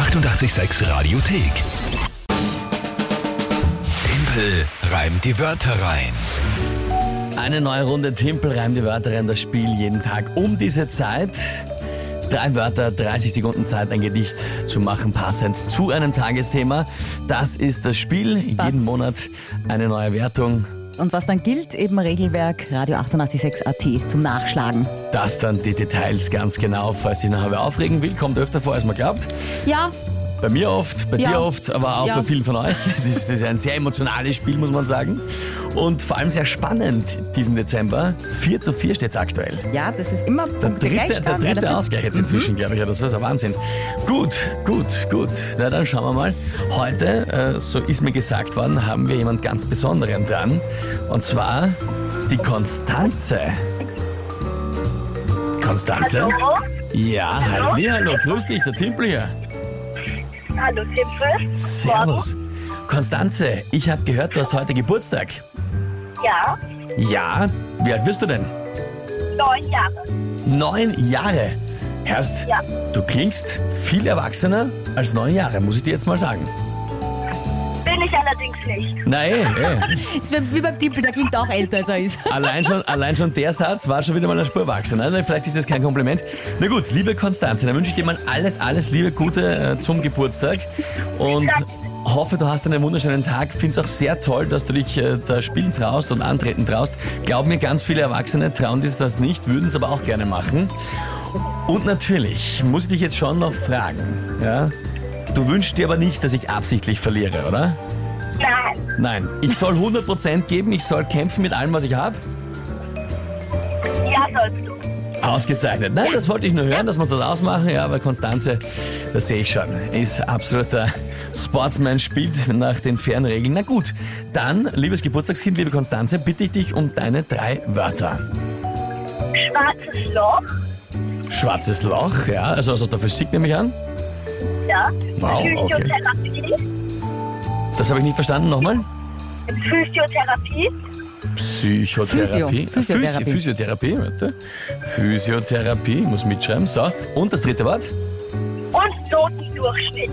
886 Radiothek. Tempel reimt die Wörter rein. Eine neue Runde Timpel reimt die Wörter rein, das Spiel jeden Tag um diese Zeit. Drei Wörter, 30 Sekunden Zeit, ein Gedicht zu machen, passend zu einem Tagesthema. Das ist das Spiel. Was? Jeden Monat eine neue Wertung. Und was dann gilt, eben Regelwerk Radio 886 AT zum Nachschlagen. Das dann die Details ganz genau, falls sich nachher wer aufregen will, kommt öfter vor, als man glaubt. Ja, Bei mir oft, bei Ja. dir oft, aber auch Ja. bei vielen von euch. Es ist, es ist ein sehr emotionales Spiel, muss man sagen. Und vor allem sehr spannend diesen Dezember. 4 zu 4 steht es aktuell. ja, das ist immer Der dritte, der dritte Ausgleich jetzt inzwischen, glaube ich. Ja, das ist ein Wahnsinn. Gut, gut, gut. Na, dann schauen wir mal. Heute, äh, so ist mir gesagt worden, haben wir jemand ganz Besonderen dran. Und zwar die Konstanze. Konstanze? Hallo? Ja, hallo, hallo, grüß dich, der Timpel hier. Hallo, Timpel. Servus. Konstanze, ich habe gehört, du hast heute Geburtstag. Ja, Ja, wie alt wirst du denn? neun Jahre. Neun Jahre. Herrst, Ja. du klingst viel erwachsener als neun Jahre, muss ich dir jetzt mal sagen. Ich allerdings nicht. Na eh, eh. Ist wie beim Tippel, der klingt auch älter als er ist. Allein schon, allein schon der Satz war schon wieder mal eine Spur erwachsen. Also vielleicht ist das kein Kompliment. Na gut, liebe Konstanze, dann wünsche ich dir mal alles, alles Liebe Gute äh, zum Geburtstag und hoffe, du hast einen wunderschönen Tag. Finde es auch sehr toll, dass du dich äh, da spielen traust und antreten traust. Glaub mir, ganz viele Erwachsene trauen sich das nicht, würden es aber auch gerne machen. Und natürlich muss ich dich jetzt schon noch fragen, ja? Du wünschst dir aber nicht, dass ich absichtlich verliere, oder? Nein, ich soll 100% geben, ich soll kämpfen mit allem, was ich habe. ja sollst du. Ausgezeichnet. Nein, das wollte ich nur hören, dass wir uns das ausmachen. Ja, aber Konstanze, das sehe ich schon, ist absoluter Sportsman, spielt nach den fairen Regeln. Na gut, dann, liebes Geburtstagskind, liebe Konstanze, bitte ich dich um deine drei Wörter. Schwarzes Loch. Schwarzes Loch, ja, also aus der Physik nehme ich an. Ja. Wow, okay. Das habe ich nicht verstanden, nochmal. Physiotherapie. Psychotherapie. Physio. Physiotherapie. Physi- Physiotherapie, warte. Physiotherapie, muss mitschreiben. So, und das dritte Wort? Und Notendurchschnitt.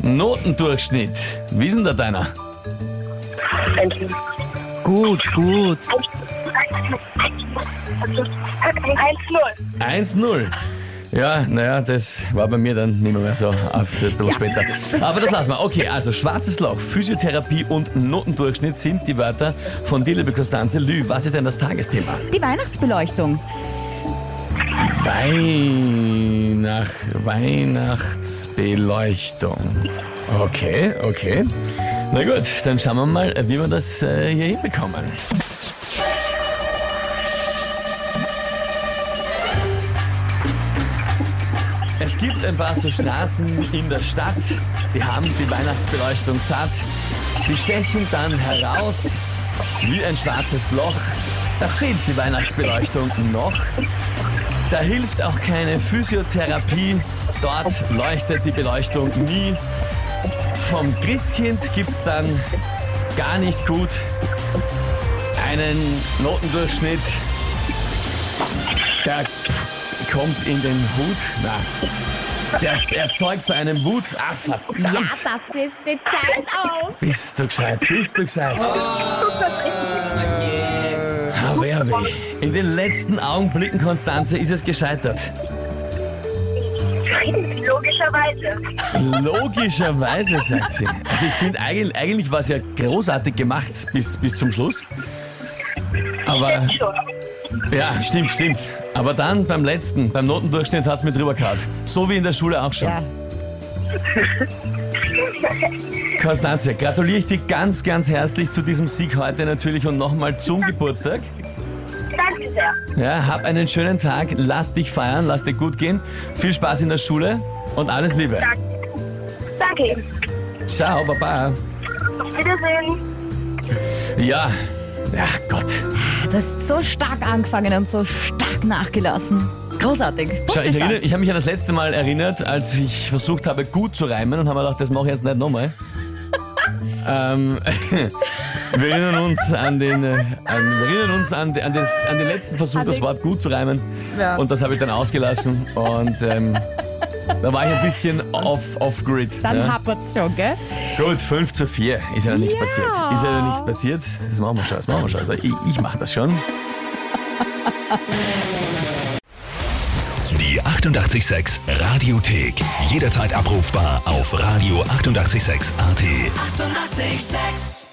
Notendurchschnitt. Wie ist denn da deiner? Gut, gut. 1-0. 1-0. Ja, naja, das war bei mir dann nicht mehr so, auf, ein bisschen später. Aber das lassen wir. Okay, also schwarzes Loch, Physiotherapie und Notendurchschnitt sind die Wörter von dir, liebe Konstanze Lü. Was ist denn das Tagesthema? Die Weihnachtsbeleuchtung. Weihnacht, Weihnachtsbeleuchtung. Okay, okay. Na gut, dann schauen wir mal, wie wir das äh, hier hinbekommen. Es gibt ein paar so Straßen in der Stadt, die haben die Weihnachtsbeleuchtung satt. Die stechen dann heraus wie ein schwarzes Loch. Da fehlt die Weihnachtsbeleuchtung noch. Da hilft auch keine Physiotherapie. Dort leuchtet die Beleuchtung nie. Vom Christkind gibt's dann gar nicht gut einen Notendurchschnitt. Der kommt in den Hut. Na, der erzeugt bei einem Wut. Ah, verdammt! das ist die Zeit aus. Bist du gescheit, bist du gescheit. Ah, wer weh. In den letzten Augenblicken, Konstanze, ist es gescheitert. Logischerweise. Logischerweise, sagt sie. Also ich finde, eigentlich, eigentlich war es ja großartig gemacht bis, bis zum Schluss. Aber, ja, stimmt, stimmt. Aber dann beim letzten, beim Notendurchschnitt hat es mir drüber gehauen. So wie in der Schule auch schon. Ja, Konstanze, gratuliere ich dir ganz, ganz herzlich zu diesem Sieg heute natürlich und nochmal zum Geburtstag. Danke sehr. Ja, hab einen schönen Tag, lass dich feiern, lass dir gut gehen. Viel Spaß in der Schule und alles Liebe. Danke Ihnen. Ciao, Baba. Auf Wiedersehen. Ja, ja, Gott. du hast so stark angefangen und so stark nachgelassen. Großartig. Schau, ich, erinnere, ich habe mich an das letzte Mal erinnert, als ich versucht habe, gut zu reimen und habe mir gedacht, das mache ich jetzt nicht nochmal. ähm, wir erinnern uns an den, äh, an, wir erinnern uns an, an, den, an den letzten Versuch, das Wort gut zu reimen. Ja. Und das habe ich dann ausgelassen. Und ähm, Da war ich ein bisschen off, off-grid. Dann ja. happert's schon, gell? Gut, 5 zu 4. Ist ja noch nichts Ja. passiert. Ist ja noch nichts passiert. Das machen wir schon, das machen wir schon. Also ich, ich mache das schon. Die 886 Radiothek. Jederzeit abrufbar auf radio886.at. 886! 886